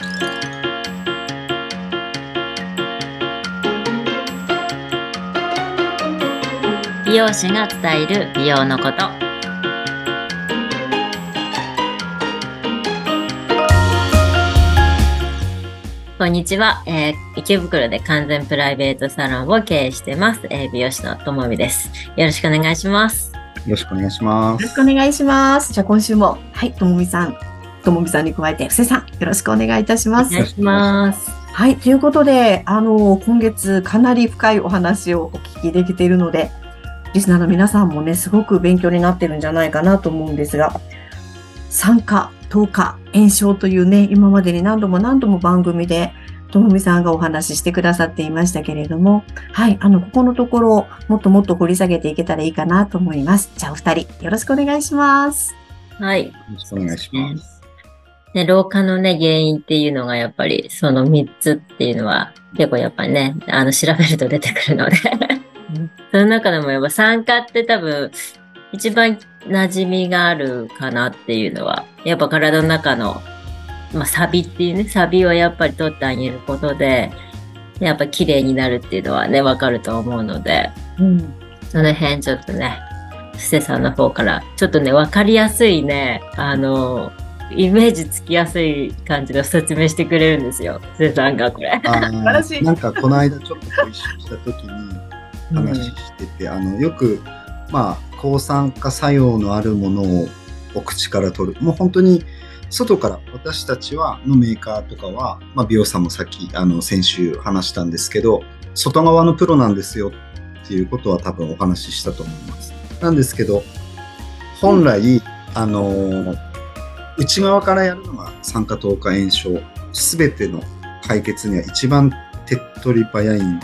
美容師が伝える美容のこと。こんにちは、えー池袋で完全プライベートサロンを経営してます、えー美容師のともみです。よろしくお願いします。よろしくお願いします。よろしくお願いします。じゃあ今週も、はい、ともみさん、ともみさんに加えて、布施さん、よろしくお願いいたします。お願いしますはい、ということで、あの、今月かなり深いお話をお聞きできているので、リスナーの皆さんもね、すごく勉強になってるんじゃないかなと思うんですが、酸化、糖化、炎症というね、今までに何度も何度も番組で、ともみさんがお話ししてくださっていましたけれども、はい、あの、ここのところ、もっともっと掘り下げていけたらいいかなと思います。じゃあ、お二人、よろしくお願いします。はいよろしくお願いします。で、老化のね、原因っていうのがやっぱりその3つっていうのは結構やっぱりね、あの、調べると出てくるので。その中でもやっぱ酸化って多分一番馴染みがあるかなっていうのは、やっぱ体の中の、まあ、サビっていうね、サビをやっぱり取ってあげることで、やっぱ綺麗になるっていうのはね、わかると思うので、うん。その辺ちょっとね、布施さんの方から、ちょっとね、わかりやすいね、あの、イメージつきやすい感じで説明してくれるんですよ、布施さんがこれ。あ晴らしい。ーなんかこの間ちょっとご一緒した時に話してて、あのよくまあ抗酸化作用のあるものをお口から取る。もう本当に外から私たちはのメーカーとかは、まあ、美容さんもさっきあの先週話したんですけど外側のプロなんですよっていうことは多分お話ししたと思います。なんですけど本来、あのー内側からやるのが酸化糖化炎症全ての解決には一番手っ取り早いん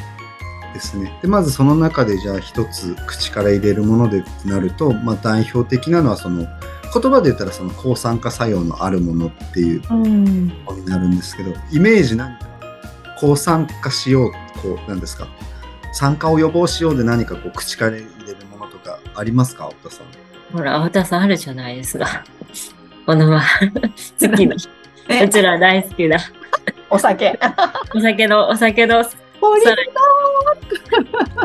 ですね。でまずその中でじゃあ一つ口から入れるものでなると、まあ、代表的なのはその言葉で言ったらその抗酸化作用のあるものっていううん。ものになるんですけどイメージ何か抗酸化しようこうなんですか？酸化を予防しようで何かこう口から入れるものとかありますか？青田さん。ほら、青田さんあるじゃないですか。このま好きな。えう ちら大好きな。お酒。お酒の、お酒の、ポリさらに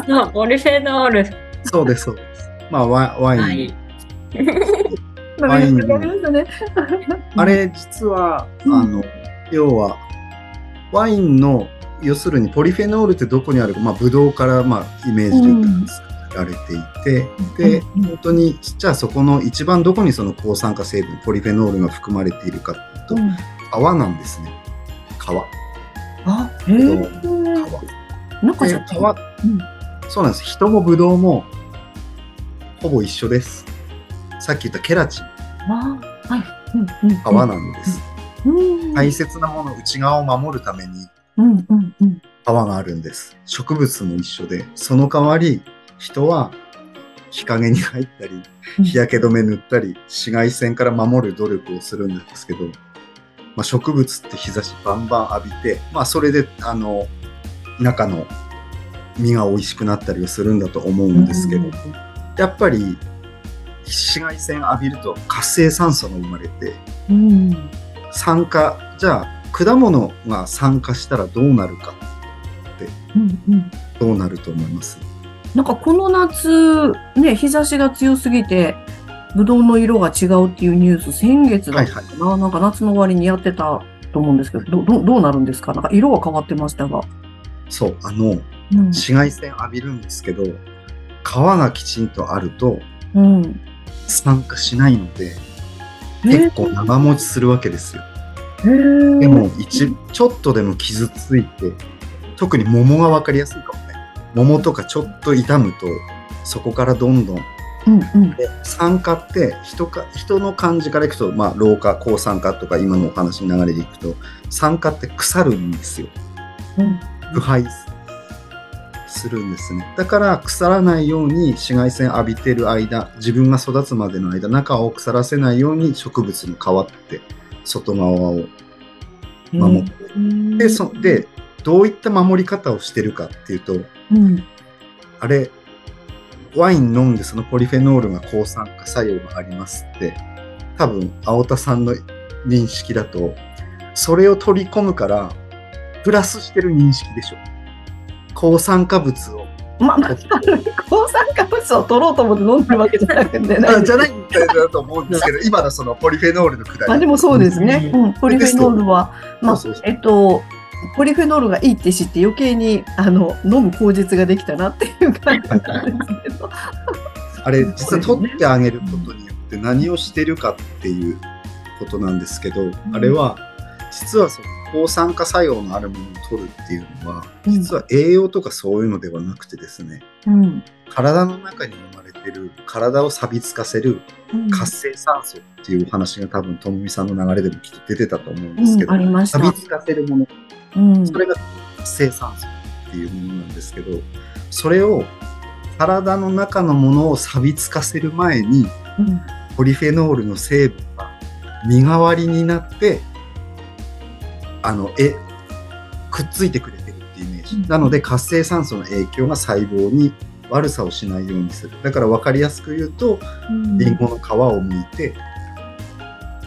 そうポリフェノール。そうですそうです。まあワワイン、はい。ワインね。あれ実は、うんあの要はワインの要するにポリフェノールってどこにあるか、まあ、ブドウから、まあ、イメージで言ったら作られていて、でうん本当にじゃあそこの一番どこにその抗酸化成分ポリフェノールが含まれているかというと、皮なんですね。皮。あ、へブドウのえ。皮。なん。そうなんです。人もブドウもほぼ一緒です。さっき言ったケラチン。皮なんです、うん。大切なもの内側を守るためにうん。うんうん。皮があるんです。植物も一緒で、その代わり人は日陰に入ったり、うん日焼け止め塗ったり、紫外線から守る努力をするんですけど、まあ、植物って日差しバンバン浴びて、まあそれであの中の実が美味しくなったりをするんだと思うんですけど、やっぱり紫外線浴びると活性酸素が生まれて、うん。酸化、じゃあ果物が酸化したらどうなるか、うんうん。どうなると思います？なんかこの夏、ね、日差しが強すぎて、ぶどうの色が違うっていうニュース、先月だったかな、なんか夏の終わりにやってたと思うんですけど、どどどうなるんですか？なんか色は変わってましたが。そう、あの、うん。紫外線浴びるんですけど、皮がきちんとあるとうん。酸化しないので、え？結構長持ちするわけですよ。へーでも、一、ちょっとでも傷ついて、特に桃が分かりやすいかもね。桃とかちょっと傷むと、そこからどんどん。うんうん。で酸化って人か、人の感じからいくと、まあ、老化、抗酸化とか今のお話の流れでいくと、酸化って腐るんですよ。うん腐敗するんですね。だから腐らないように紫外線浴びてる間、自分が育つまでの間、中を腐らせないように植物の皮って外側を守って。うんで、そで、どういった守り方をしてるかっていうと、うん。あれ、ワイン飲んでそのポリフェノールが抗酸化作用がありますって、多分、青田さんの認識だと、それを取り込むから、プラスしてる認識でしょ。抗酸化物を。まあ、まあ、抗酸化物を取ろうと思って飲んでるわけじゃなくてね。あじゃないんだと思うんですけど、今のそのポリフェノールのくだり。まあでもそうですね。うん、ポリフェノールは、まあえっと、ポリフェノールがいいって知って余計にあの飲む口実ができたなっていう感じなんですけど。あれ、実は取ってあげることによって何をしてるかっていうことなんですけど、あれは、実はその抗酸化作用のあるものを取るっていうのは、うん実は栄養とかそういうのではなくてですね、うん。体の中に生まれてる、体を錆びつかせる活性酸素っていう話が多分、ともみさんの流れでもきっと出てたと思うんですけど、うんありました錆びつかせるもの、うん。それが活性酸素っていうものなんですけど、それを体の中のものを錆びつかせる前に、うんポリフェノールの成分が身代わりになって、あの、え、くっついてくれてるっていうイメージ。うんなので活性酸素の影響が細胞に悪さをしないようにする。だから分かりやすく言うと、うんリンゴの皮を剥いて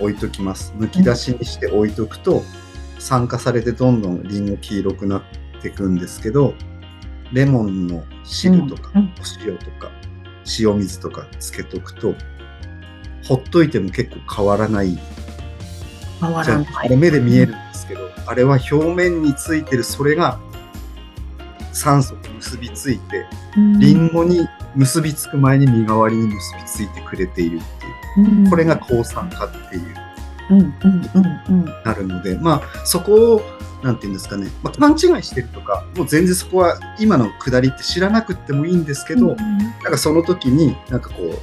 置いときます。剥き出しにして置いとくと、酸化されてどんどんリンゴ黄色くなっていくんですけど、レモンの汁とか、うんうんお塩とか、塩水とかつけとくと、ほっといても結構変わらない。じゃ変わらない。あ目で見えるんですけど、あれは表面についてるそれが酸素と結びついて、リンゴに結びつく前に身代わりに結びついてくれているっていう。うんこれが抗酸化っていう、うんうんうんうんなるので、まあ、そこを、なんていうんですかね、まあ、勘違いしてるとか、もう全然そこは今のくだりって知らなくってもいいんですけど、なんかその時に、なんかこう、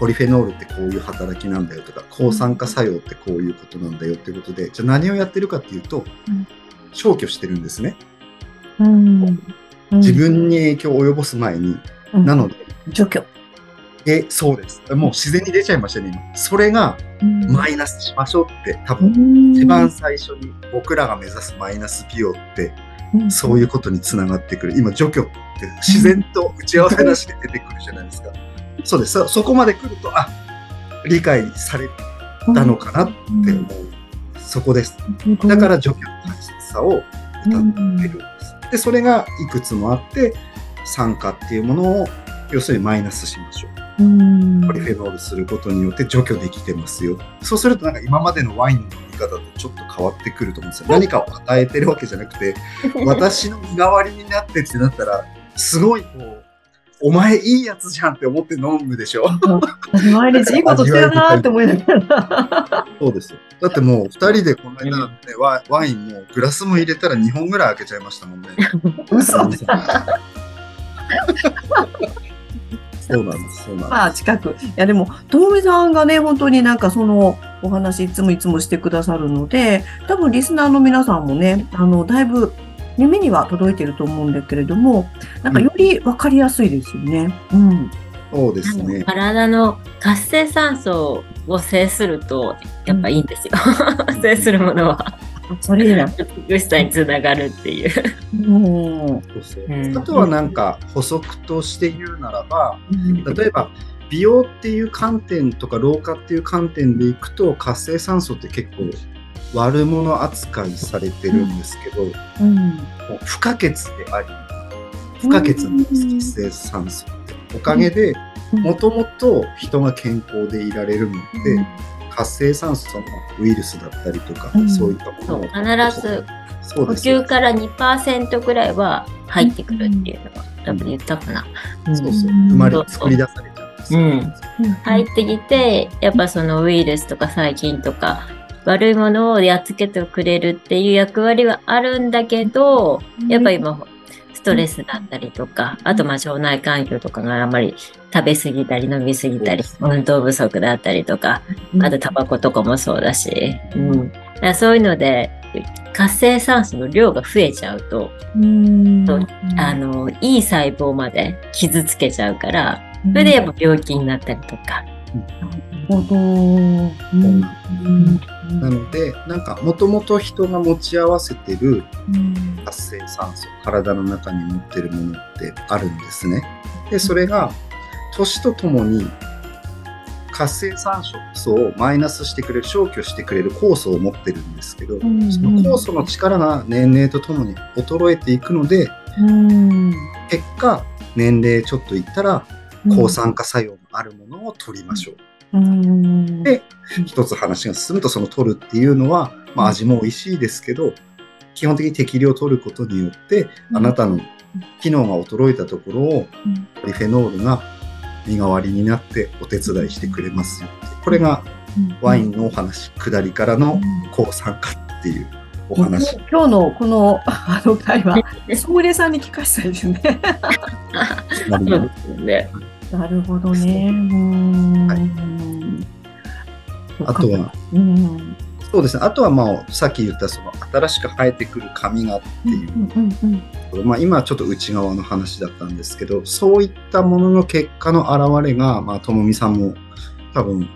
ポリフェノールってこういう働きなんだよとか、抗酸化作用ってこういうことなんだよってことで、じゃあ何をやってるかっていうとうん、消去してるんですね。うん。うん。自分に影響を及ぼす前に。うん。なので、除去。え、そうです。もう自然に出ちゃいましたね、今。それがマイナスしましょうって、多分一番最初に僕らが目指すマイナスピオってそういうことにつながってくる。今、除去って自然と打ち合わせなしで出てくるじゃないですか。そうです。そそこまで来ると、あ、理解されたのかなって思う。そこです。だから除去の大切さを歌ってるんです。で、それがいくつもあって、酸化っていうものを、要するにマイナスしましょう。ポリフェノールすることによって除去できてますよ。そうするとなんか今までのワインの飲み方とちょっと変わってくると思うんですよ。何かを与えてるわけじゃなくて、私の身代わりになってってなったら、すごいこう、お前いいやつじゃんって思って飲むでしょ。毎日いいことしてるなーって思いながら。そうですよ。だってもう二人でこの間ね、ワワインもグラスも入れたら2本ぐらい開けちゃいましたもんね。嘘 そうなんです。そうなんです。まあ近く。いやでも、ともみさんがね、本当になんかそのお話いつもいつもしてくださるので、多分リスナーの皆さんもね、あの、だいぶ耳には届いてると思うんだけれども、なんかよりわかりやすいですよね。うん。そうですね。体の活性酸素を制すると、やっぱいいんですよ。制するものは。それだ。美しさにつながるっていう。うん。あとはなんか補足として言うならば、例えば美容っていう観点とか老化っていう観点でいくと活性酸素って結構悪者扱いされてるんですけど、うん。もう不可欠であり不可欠なんです活性酸素って。おかげでうんもともと人が健康でいられるので、活性酸素のウイルスだったりとか、うん。そういったものを必ず呼そうです吸から2%ぐらいは入ってくるっていうのは多分言ったかな。そうそうう。ん生まれ作り出されちゃうんですよ、うん。入ってきて、やっぱそのウイルスとか細菌とか悪いものをやっつけてくれるっていう役割はあるんだけど、やっぱ今、ストレスだったりとか、あとまあ腸内環境とかがあまり食べ過ぎたり飲み過ぎたり、運動不足だったりとか、あとタバコとかもそうだし、うん。だからそういうので、活性酸素の量が増えちゃうと、うん。あの、いい細胞まで傷つけちゃうから、それでやっぱ病気になったりとか。なるほど。うんなのでなんかもともと人が持ち合わせてるうん活性酸素体の中に持ってるものってあるんですね。でそれが年とともに活性酸素をマイナスしてくれる消去してくれる酵素を持ってるんですけど、んその酵素の力が年齢とともに衰えていくのでうん。結果年齢ちょっといったら抗酸化作用のあるものを取りましょう。うん。で一つ話が進むとその取るっていうのは、まあ、味も美味しいですけど基本的に適量取ることによってあなたの機能が衰えたところをうんポリフェノールが身代わりになってお手伝いしてくれますよってこれがワインのお話下りからの抗酸化っていうお話。今日のこの あの会話、ソムリエさんに聞かせたいですね。そうですよね。なるほどね。あとは、うん。そうですね。あとはまあ、さっき言ったその新しく生えてくる髪がっていううんうんまあ、今はちょっと内側の話だったんですけど、そういったものの結果の表れが、まあ、ともみさんも多分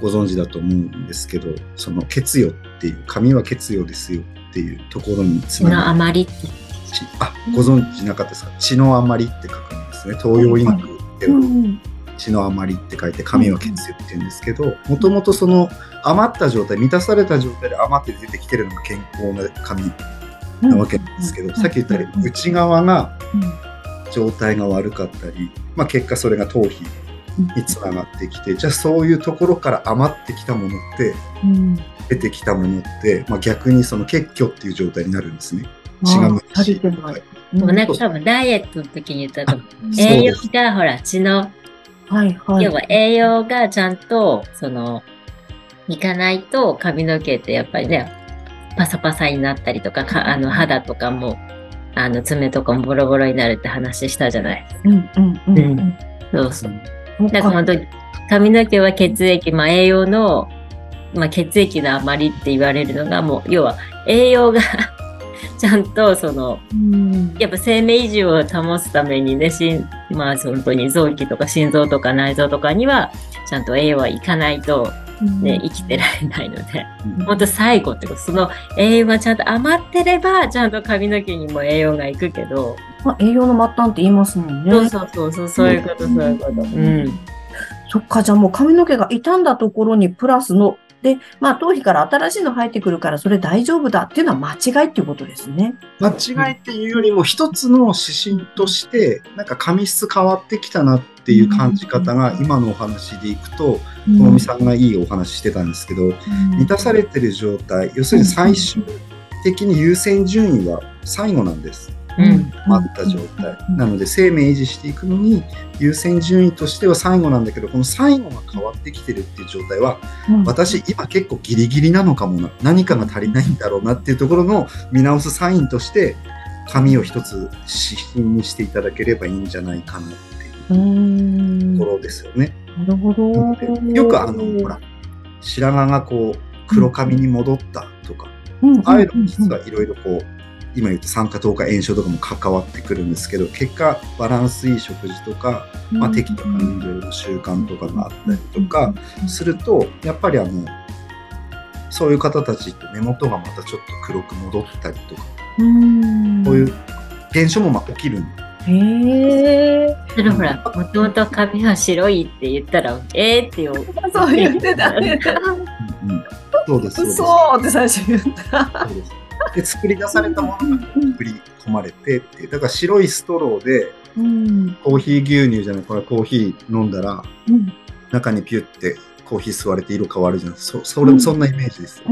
ご存知だと思うんですけど、その血よっていう、髪は血よですよっていうところにつながる。余りって。血あ、ご存知なかったですか？血の余りって書くんですね。東洋医学ではうん血の余りって書いて、髪は血よって言うんですけど、もともとその余った状態、満たされた状態で余って出てきてるのが健康な髪なわけなんですけど、うんさっき言ったように内側が状態が悪かったり、まあ、結果それが頭皮につながってきてじゃあそういうところから余ってきたものってうん。出てきたものって、まあ、逆にその血虚っていう状態になるんですね。あ血が。でもなんか多分ダイエットの時に言ったと栄養がほら血の、はいはい。要は栄養がちゃんと、その、いかないと髪の毛ってやっぱりね、パサパサになったりとか、かあの肌とかも、あの爪とかもボロボロになるって話したじゃない。うんうんうんうん。そうそう。そうだから本当に髪の毛は血液、まあ栄養の、まあ血液の余りって言われるのがもう、要は栄養がちゃんとその、うんやっぱ生命維持を保つためにね、しんまあ本当に臓器とか心臓とか内臓とかには、ちゃんと栄養はいかないとね、生きてられないので、うん本当最後ってこと、その栄養がちゃんと余ってれば、ちゃんと髪の毛にも栄養がいくけど、まあ、栄養の末端って言いますもんね。そうそうそうそう、そういうこと、そういうこと。うん。そっか、じゃあもう髪の毛が傷んだところにプラスの、で、まあ頭皮から新しいの生えてくるからそれ大丈夫だっていうのは間違いっていうことですね。間違いっていうよりも一つの指針としてなんか髪質変わってきたなっていう感じ方が今のお話でいくとともみさんがいいお話してたんですけど満たされてる状態要するに最終的に優先順位は最後なんですうん。あった状態。なので生命維持していくのに優先順位としては最後なんだけどこの最後が変わってきてるっていう状態はうん。私今結構ギリギリなのかもな。何かが足りないんだろうなっていうところの見直すサインとして紙を一つ指針にしていただければいいんじゃないかなっていうところですよね。なるほど。よくあのほら白髪がこう黒髪に戻ったとか、うん、ああいうのも実はいろいろこう今言った酸化糖化炎症とかも関わってくるんですけど結果バランスいい食事とか、まあ、適度な運動の習慣とかがあったりとかするとやっぱりあのそういう方たちって目元がまたちょっと黒く戻ったりとかうん、こういう現象もまあ起きるんへえ。それほら、もともと髪は白いって言ったら、えーってよ。そう言ってた。ね。うんうん。そうですそうです。そうって最初言った。そうですで作り出されたものが作り込まれてってだから白いストローでうん。コーヒー牛乳じゃないこれコーヒー飲んだらうん。中にピュってコーヒー吸われて色変わるじゃないですかそそれうん。そんなイメージですよ、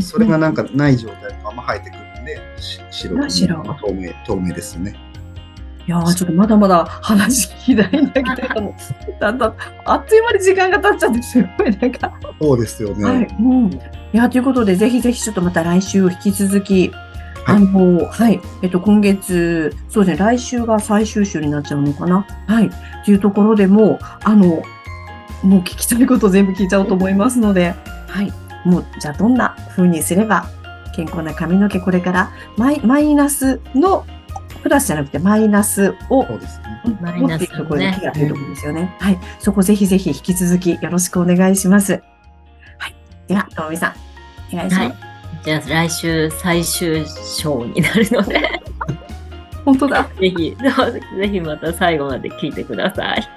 それがなんかない状態のまま生えてくるんでし白あ白。透明透明ですよねいやー、ちょっとまだまだ話聞きたいんだけれども、だんだん、あっという間に時間が経っちゃって、すごいなんか、そうですよね、はい。うん。いや、ということで、ぜひぜひちょっとまた来週引き続き、あの、はい。えっと、今月、そうですね、来週が最終週になっちゃうのかな。はい。というところでもう、あの、もう聞きたいこと全部聞いちゃおうと思いますので、はい。もう、じゃあどんな風にすれば、健康な髪の毛、これからマイマイナスの、プラスじゃなくてマイナスをそうですねマイナス持っていくところでね気がというところですよね。はい。そこぜひぜひ引き続きよろしくお願いします。はい。では、ともみさん、お願いします。はい。じゃあ来週最終章になるので、本当だ。ぜひ、ぜひまた最後まで聞いてください。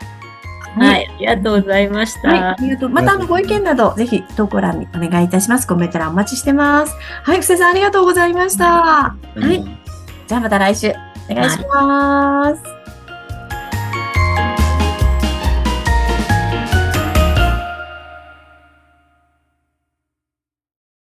はい、ありがとうございました。はい、ありがとう。またあのご意見など、ぜひ投稿欄にお願いいたします。コメント欄お待ちしてます。はい、布施さんありがとうございました。はい。じゃあまた来週お願いします。